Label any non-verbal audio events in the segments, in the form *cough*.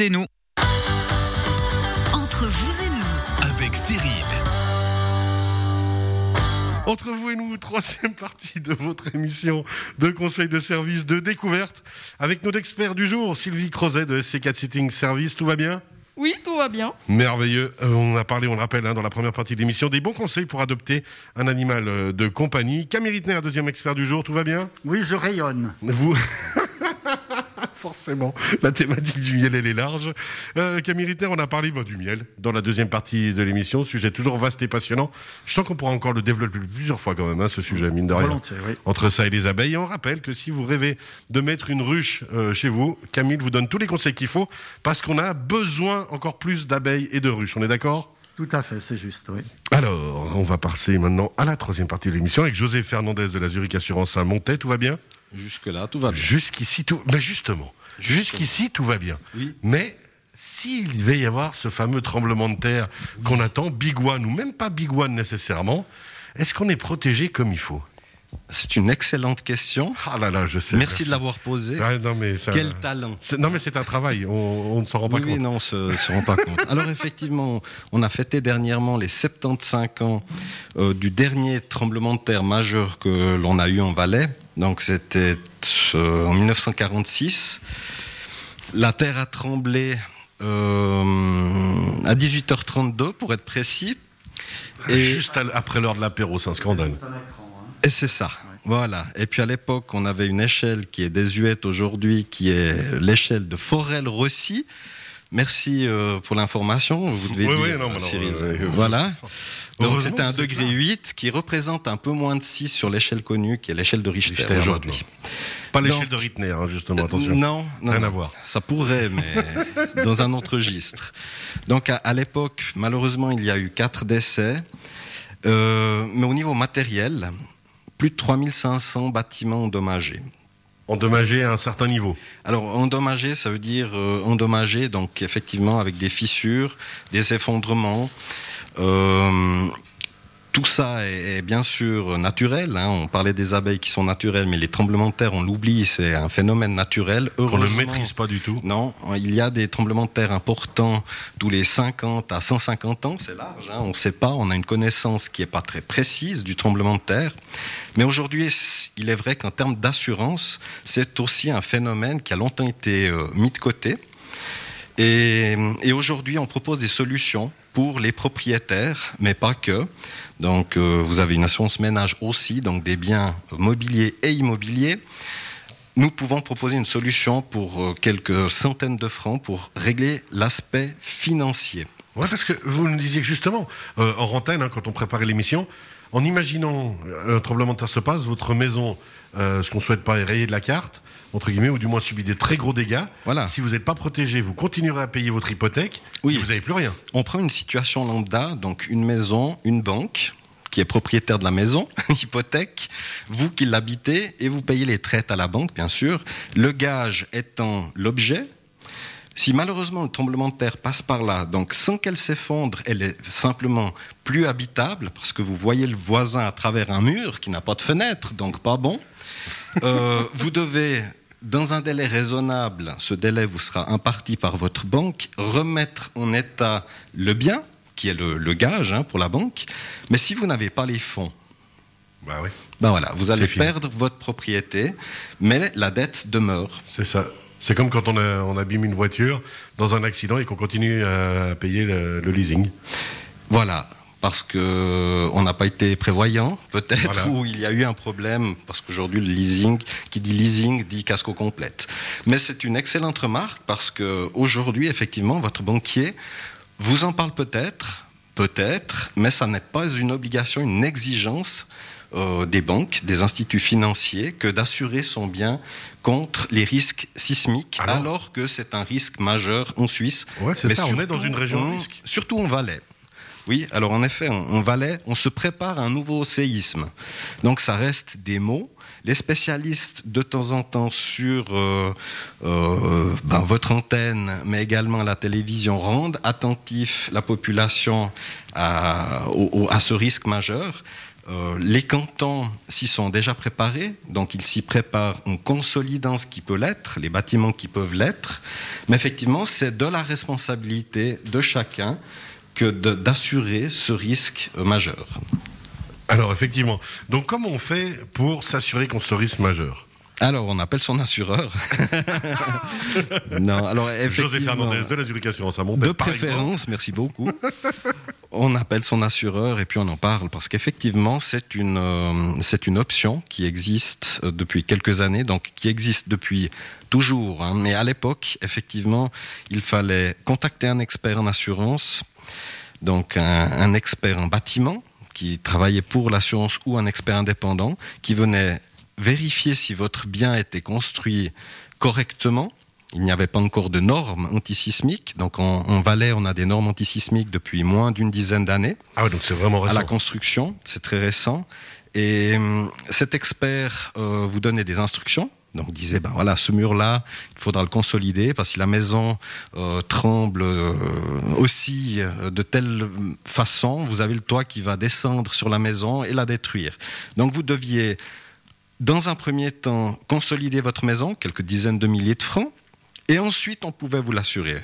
et nous. Entre vous et nous, avec Cyril. Entre vous et nous, troisième partie de votre émission de conseil de service de découverte avec nos experts du jour, Sylvie Crozet de SC4 Sitting Service. Tout va bien? Oui, tout va bien. Merveilleux. Euh, on a parlé, on le rappelle, hein, dans la première partie de l'émission, des bons conseils pour adopter un animal euh, de compagnie. Camille Rittner, deuxième expert du jour. Tout va bien? Oui, je rayonne. Vous. Forcément, la thématique du miel, elle est large. Euh, Camille Ritter, on a parlé bah, du miel dans la deuxième partie de l'émission, sujet toujours vaste et passionnant. Je sens qu'on pourra encore le développer plusieurs fois quand même, hein, ce sujet, mine de rien. Volontiers, oui. Entre ça et les abeilles. Et on rappelle que si vous rêvez de mettre une ruche euh, chez vous, Camille vous donne tous les conseils qu'il faut, parce qu'on a besoin encore plus d'abeilles et de ruches. On est d'accord? Tout à fait, c'est juste, oui. Alors, on va passer maintenant à la troisième partie de l'émission avec José Fernandez de la Zurich Assurance à Montaix. Tout va bien? Jusque-là, tout va bien. Jusqu'ici, tout. Mais justement, jusqu'ici, tout va bien. Oui. Mais s'il devait y avoir ce fameux tremblement de terre qu'on attend, Big One, ou même pas Big One nécessairement, est-ce qu'on est protégé comme il faut? C'est une excellente question. Ah là là, je sais. Merci de l'avoir posée. Ouais, non, mais ça- Quel talent. c'est- Non, mais c'est un travail, on, on ne s'en rend pas Oui, oui, compte. non, on se, se rend pas compte. *laughs* Alors effectivement, on a fêté dernièrement les 75 ans euh, du dernier tremblement de terre majeur que l'on a eu en Valais. Donc c'était euh, en 1946. La terre a tremblé euh, à 18h32 pour être précis. Et- Juste à- après l'heure de l'apéro, c'est un scandale. Et c'est ça. Voilà. Et puis à l'époque, on avait une échelle qui est désuète aujourd'hui, qui est l'échelle de Forel-Rossi. Merci euh, pour l'information. Vous devez Oui, dire, oui, non, Cyril. voilà. Donc c'était un c'est degré là. 8 qui représente un peu moins de 6 sur l'échelle connue, qui est l'échelle de Richter, Richter, aujourd'hui. Pas l'échelle de Rittner, hein, justement, attention. Non, non, Rien à voir. Ça pourrait, mais *laughs* dans un autre registre. Donc à, à l'époque, malheureusement, il y a eu quatre décès. Euh, mais au niveau matériel, plus de 3500 bâtiments endommagés. Endommagé à un certain niveau. Alors endommagé, ça veut dire euh, endommagé, donc effectivement avec des fissures, des effondrements. Euh, tout ça est, est bien sûr naturel. hein. On parlait des abeilles qui sont naturelles, mais les tremblements de terre, on l'oublie, c'est un phénomène naturel. Qu'on ne Heureusement- maîtrise pas du tout. non, il y a des tremblements de terre importants tous les 50 à 150 ans, c'est large, hein, on ne sait pas, on a une connaissance qui n'est pas très précise du tremblement de terre. Mais aujourd'hui, il est vrai qu'en termes d'assurance, c'est aussi un phénomène qui a longtemps été euh, mis de côté. Et, et aujourd'hui, on propose des solutions pour les propriétaires, mais pas que. Donc, euh, vous avez une assurance ménage aussi, donc des biens mobiliers et immobiliers. Nous pouvons proposer une solution pour euh, quelques centaines de francs pour régler l'aspect financier. Ouais, parce que vous nous disiez que justement, euh, en antenne, hein, quand on préparait l'émission, en imaginant euh, un tremblement de terre se passe, votre maison, euh, ce qu'on souhaite pas est rayée de la carte, entre guillemets, ou du moins subit des très gros dégâts. Voilà. Si vous n'êtes pas protégé, vous continuerez à payer votre hypothèque, Oui. et vous n'avez plus rien. On prend une situation lambda, donc une maison, une banque qui est propriétaire de la maison, *laughs* hypothèque, vous qui l'habitez et vous payez les traites à la banque, bien sûr. Le gage étant l'objet. Si malheureusement le tremblement de terre passe par là, donc sans qu'elle s'effondre, elle est simplement plus habitable parce que vous voyez le voisin à travers un mur qui n'a pas de fenêtre, donc pas bon. Euh, *laughs* vous devez, dans un délai raisonnable, ce délai vous sera imparti par votre banque, remettre en état le bien, qui est le, le gage hein, pour la banque. Mais si vous n'avez pas les fonds, Bah oui, ben voilà, vous allez perdre votre propriété, mais la dette demeure. c'est ça. C'est comme quand on, a- on abîme une voiture dans un accident et qu'on continue à payer le, le leasing. Voilà, parce que on n'a pas été prévoyant, peut-être, Voilà. *laughs* ou il y a eu un problème, parce qu'aujourd'hui le leasing, qui dit leasing, dit casco complète. Mais c'est une excellente remarque parce que aujourd'hui, effectivement, votre banquier vous en parle peut-être, peut-être, mais ça n'est pas une obligation, une exigence euh, des banques, des instituts financiers, que d'assurer son bien contre les risques sismiques, Alors alors, que c'est un risque majeur en Suisse. Ouais, c'est Mais ça, on est surtout dans une région risque. Surtout en Valais. Oui, alors en effet, en, en Valais, on se prépare à un nouveau séisme. Donc ça reste des mots. Les spécialistes, de temps en temps, sur euh, euh, ben, votre antenne, mais également la télévision, rendent attentif la population à, au- à ce risque majeur. Euh, les cantons s'y sont déjà préparés, donc ils s'y préparent en consolidant ce qui peut l'être, les bâtiments qui peuvent l'être. Mais effectivement, c'est de la responsabilité de chacun que d'assurer ce risque majeur. Alors effectivement, donc comment on fait pour s'assurer contre ce risque majeur? Alors, on appelle son assureur. *laughs* non, alors José Fernandez de la Zurich Assurance à De préférence, merci beaucoup. on appelle son assureur et puis on en parle parce qu'effectivement, c'est une, euh, c'est une option qui existe euh, depuis quelques années, donc qui existe depuis toujours. Hein. mais à l'époque, effectivement, il fallait contacter un expert en assurance, donc un expert en bâtiment qui travaillait pour l'assurance ou un expert indépendant qui venait vérifier si votre bien était construit correctement. Il n'y avait pas encore de normes antisismiques. Donc en, Valais, on a des normes antisismiques depuis moins d'une dizaine d'années. Ah oui, donc c'est vraiment récent. À la construction, c'est très récent. Et hum, cet expert euh, vous donnait des instructions. Donc disait, ben voilà, ce mur-là, il faudra le consolider parce que si la maison euh, tremble euh, aussi de telle façon, vous avez le toit qui va descendre sur la maison et la détruire. Donc vous deviez dans un premier temps, consolider votre maison, quelques dizaines de milliers de francs, et ensuite on pouvait vous l'assurer.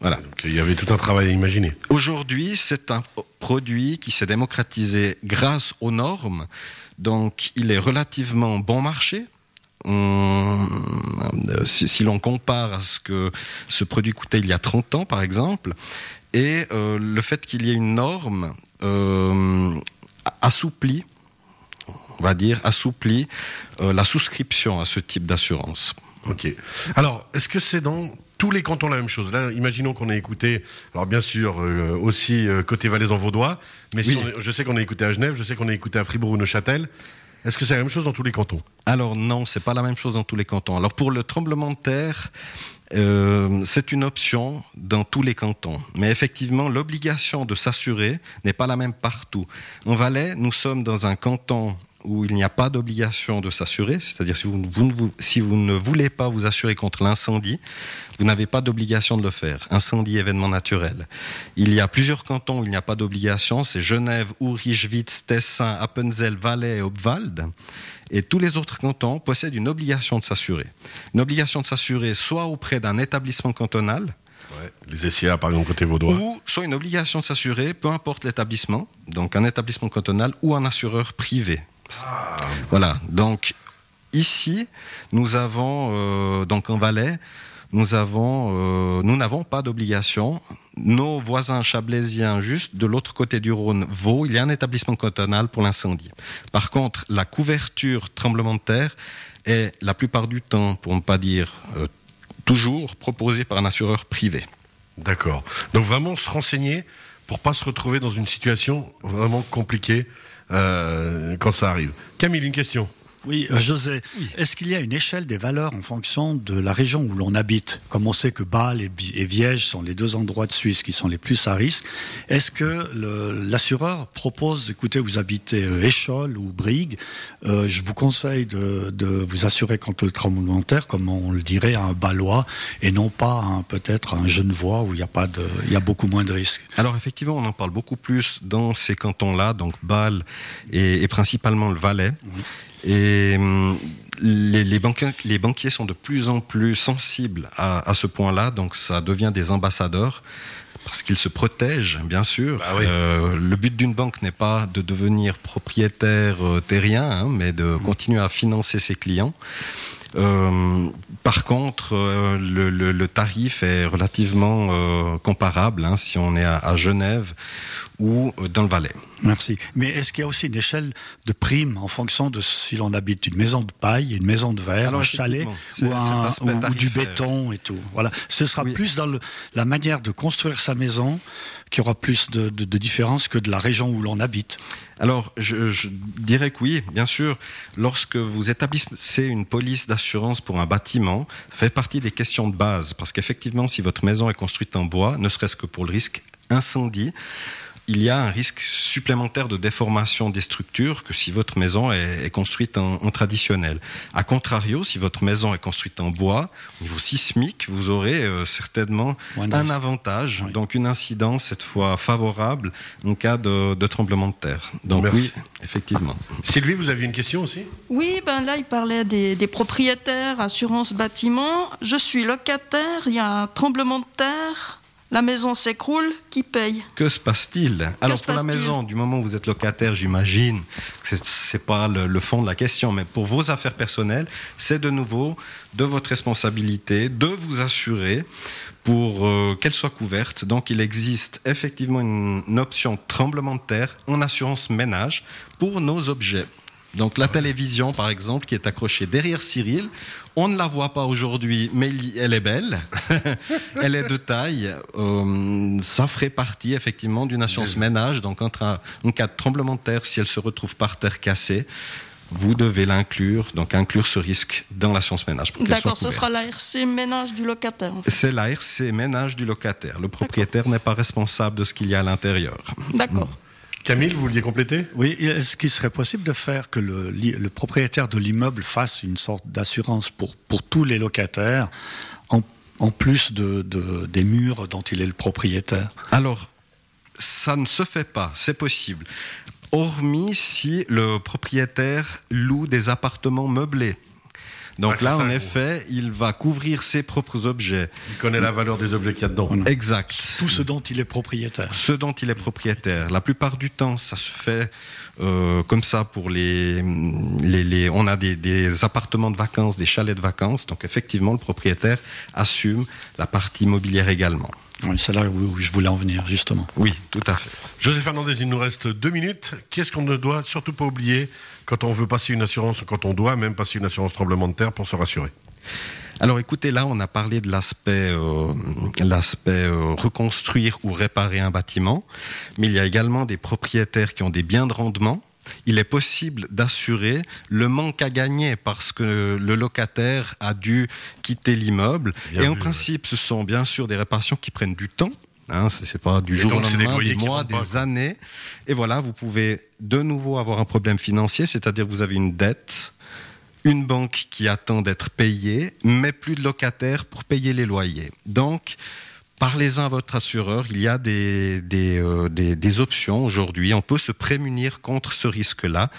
Voilà. Donc, il y avait tout un travail à imaginer. Aujourd'hui, c'est un produit qui s'est démocratisé grâce aux normes. Donc, il est relativement bon marché. Si, l'on compare à ce que ce produit coûtait il y a 30 ans, par exemple, et euh, le fait qu'il y ait une norme euh, assouplie on va dire, assouplit euh, la souscription à ce type d'assurance. Ok. Alors, est-ce que c'est dans tous les cantons la même chose? Là, imaginons qu'on ait écouté, alors bien sûr, euh, aussi euh, côté Valais-en-Vaudois, mais je sais qu'on a écouté à Genève, je sais qu'on a écouté à Fribourg ou Neuchâtel. Est-ce que c'est la même chose dans tous les cantons? Alors non, c'est pas la même chose dans tous les cantons. Alors pour le tremblement de terre, c'est une option dans tous les cantons. Mais effectivement, l'obligation de s'assurer n'est pas la même partout. En Valais, nous sommes dans un canton où il n'y a pas d'obligation de s'assurer, c'est-à-dire si vous, si vous ne voulez pas vous assurer contre l'incendie, vous n'avez pas d'obligation de le faire. Incendie, événement naturel. Il y a plusieurs cantons où il n'y a pas d'obligation, c'est Genève, Urichwitz, Tessin, Appenzell, Valais et Obwald. Et tous les autres cantons possèdent une obligation de s'assurer. Une obligation de s'assurer soit auprès d'un établissement cantonal, les SIA, par exemple, côté vaudois. Ou soit une obligation de s'assurer, peu importe l'établissement, donc un établissement cantonal ou un assureur privé. Voilà. Donc ici, nous avons euh, donc en Valais, nous avons, euh, nous n'avons pas d'obligation. Nos voisins chablaisiens, juste de l'autre côté du Rhône, Vaud, il y a un établissement cantonal pour l'incendie. Par contre, la couverture tremblement de terre est la plupart du temps, pour ne pas dire euh, toujours, proposée par un assureur privé. D'accord. Donc vraiment se renseigner pour pas se retrouver dans une situation vraiment compliquée euh, quand ça arrive. Camille, une question. Oui, euh, José, est-ce qu'il y a une échelle des valeurs en fonction de la région où l'on habite? Comme on sait que Bâle et, Viège sont les deux endroits de Suisse qui sont les plus à risque, est-ce que l'assureur propose, écoutez, vous habitez euh, Échol ou Brigue, euh, je vous conseille de, vous assurer contre le tremblement de terre, comme on le dirait à un Balois, et non pas peut-être un Genevois où il y a pas de, il y a beaucoup moins de risques. Alors effectivement, on en parle beaucoup plus dans ces cantons-là, donc Bâle et, principalement le Valais. Et hum, les, banquiers, sont de plus en plus sensibles à, ce point-là, donc ça devient des ambassadeurs parce qu'ils se protègent, bien sûr. Bah euh, le but d'une banque n'est pas de devenir propriétaire euh, terrien, hein, mais de mmh. continuer à financer ses clients. Euh, par contre, le, tarif est relativement comparable hein, si on est à Genève ou dans le Valais. Merci. Mais est-ce qu'il y a aussi une échelle de primes en fonction de si l'on habite une maison de paille, une maison de verre, un chalet ou, du béton et tout Voilà. Ce sera plus dans la manière de construire sa maison qui aura plus de, de, différence que de la région où l'on habite. Alors, je, je, dirais que oui, bien sûr. Lorsque vous établissez une police d'assurance pour un bâtiment, ça fait partie des questions de base. Parce qu'effectivement, si votre maison est construite en bois, ne serait-ce que pour le risque incendie, il y a un risque supplémentaire de déformation des structures que si votre maison est, construite en, traditionnel. A contrario, si votre maison est construite en bois, au niveau sismique, vous aurez euh, certainement un avantage, donc une incidence cette fois favorable en cas de, tremblement de terre. Donc oui, effectivement. Sylvie, vous aviez une question aussi? Oui, ben là, il parlait des, des propriétaires, assurance bâtiment. Je suis locataire, il y a un tremblement de terre la maison s'écroule, qui paye? Que se passe-t-il? Alors pour la maison, du moment où vous êtes locataire, j'imagine que ce n'est pas le, fond de la question, mais pour vos affaires personnelles, c'est de nouveau de votre responsabilité de vous assurer pour euh, qu'elle soit couverte. Donc il existe effectivement une option tremblement de terre en assurance ménage pour nos objets. Donc la télévision, par exemple, qui est accrochée derrière Cyril, on ne la voit pas aujourd'hui, mais elle est belle. *laughs* elle est de taille. Euh, ça ferait partie effectivement d'une assurance ménage. Donc en, cas de tremblement de terre, si elle se retrouve par terre cassée, vous devez l'inclure, donc inclure ce risque dans l'assurance ménage. D'accord, ce sera l'ARC ménage du locataire. C'est l'ARC ménage du locataire. Le propriétaire n'est pas responsable de ce qu'il y a à l'intérieur. D'accord. Camille, vous vouliez compléter? Oui, est-ce qu'il serait possible de faire que le, propriétaire de l'immeuble fasse une sorte d'assurance pour, pour tous les locataires, en, en plus de, des murs dont il est le propriétaire? Alors, ça ne se fait pas, c'est possible. Hormis si le propriétaire loue des appartements meublés. Donc là, en effet, il va couvrir ses propres objets. Il connaît la valeur des objets qu'il y a dedans. Exact. Tout ce dont il est propriétaire. Ce dont il est propriétaire. La plupart du temps, ça se fait euh, comme ça pour les, les, on a des, des, appartements de vacances, des chalets de vacances. Donc effectivement, le propriétaire assume la partie immobilière également. Oui, c'est là où je voulais en venir, justement. Oui, tout à fait. José Fernandez, il nous reste deux minutes. Qu'est-ce qu'on ne doit surtout pas oublier quand on veut passer une assurance, quand on doit même passer une assurance tremblement de terre pour se rassurer? Alors écoutez, là on a parlé de l'aspect euh, l'aspect euh, reconstruire ou réparer un bâtiment, mais il y a également des propriétaires qui ont des biens de rendement il est possible d'assurer le manque à gagner parce que le locataire a dû quitter l'immeuble. Et en principe, ce sont bien sûr des réparations qui prennent du temps. Hein, ce n'est pas du jour au lendemain, des, mois, des années. Et voilà, vous pouvez de nouveau avoir un problème financier, c'est-à-dire que vous avez une dette, une banque qui attend d'être payée, mais plus de locataires pour payer les loyers. Donc, Parlez-en à votre assureur. Il y a des, des, euh, des, options aujourd'hui. On peut se prémunir contre ce risque-là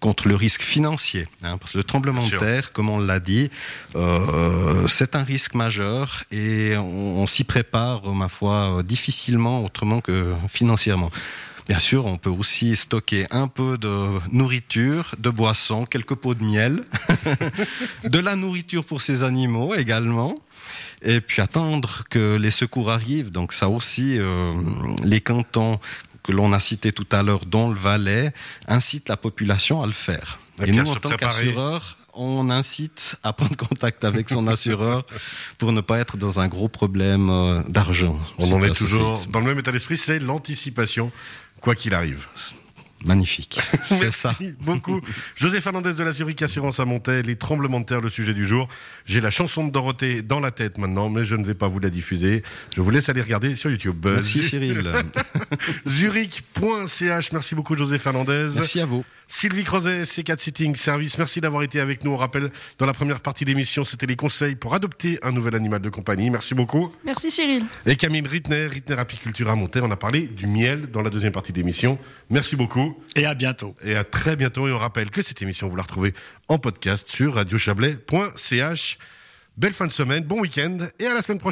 contre le risque financier. Hein, parce que le tremblement de terre, comme on l'a dit, euh, c'est un risque majeur et on, s'y prépare, ma foi, difficilement autrement que financièrement. Bien sûr, on peut aussi stocker un peu de nourriture, de boissons, quelques pots de miel, *laughs* de la nourriture pour ces animaux également et puis attendre que les secours arrivent. Donc ça aussi, euh, les cantons que l'on a cités tout à l'heure, dont le Valais, incitent la population à le faire. Et, nous, en tant qu'assureur, on incite à prendre contact avec son assureur *laughs* pour ne pas être dans un gros problème euh, d'argent. On en est toujours dans le même état d'esprit, c'est l'anticipation, quoi qu'il arrive. Magnifique. *laughs* C'est ça. beaucoup. José Fernandez de la Zurich Assurance à Montaix, les tremblements de terre, le sujet du jour. J'ai la chanson de Dorothée dans la tête maintenant, mais je ne vais pas vous la diffuser. Je vous laisse aller regarder sur YouTube. Merci Cyril. *laughs* Zurich.ch. Merci beaucoup José Fernandez. Merci à vous. Sylvie Crozet, C4 Sitting Service, merci d'avoir été avec nous. On rappelle, dans la première partie de l'émission, c'était les conseils pour adopter un nouvel animal de compagnie. Merci beaucoup. Merci Cyril. Et Camille Rittner, Rittner Apiculture à Monter, on a parlé du miel dans la deuxième partie de l'émission. Merci Et à bientôt. Et à très bientôt. Et on rappelle que cette émission, vous la retrouvez en podcast sur radiochablais.ch. Belle fin de semaine, bon week-end et à la semaine prochaine.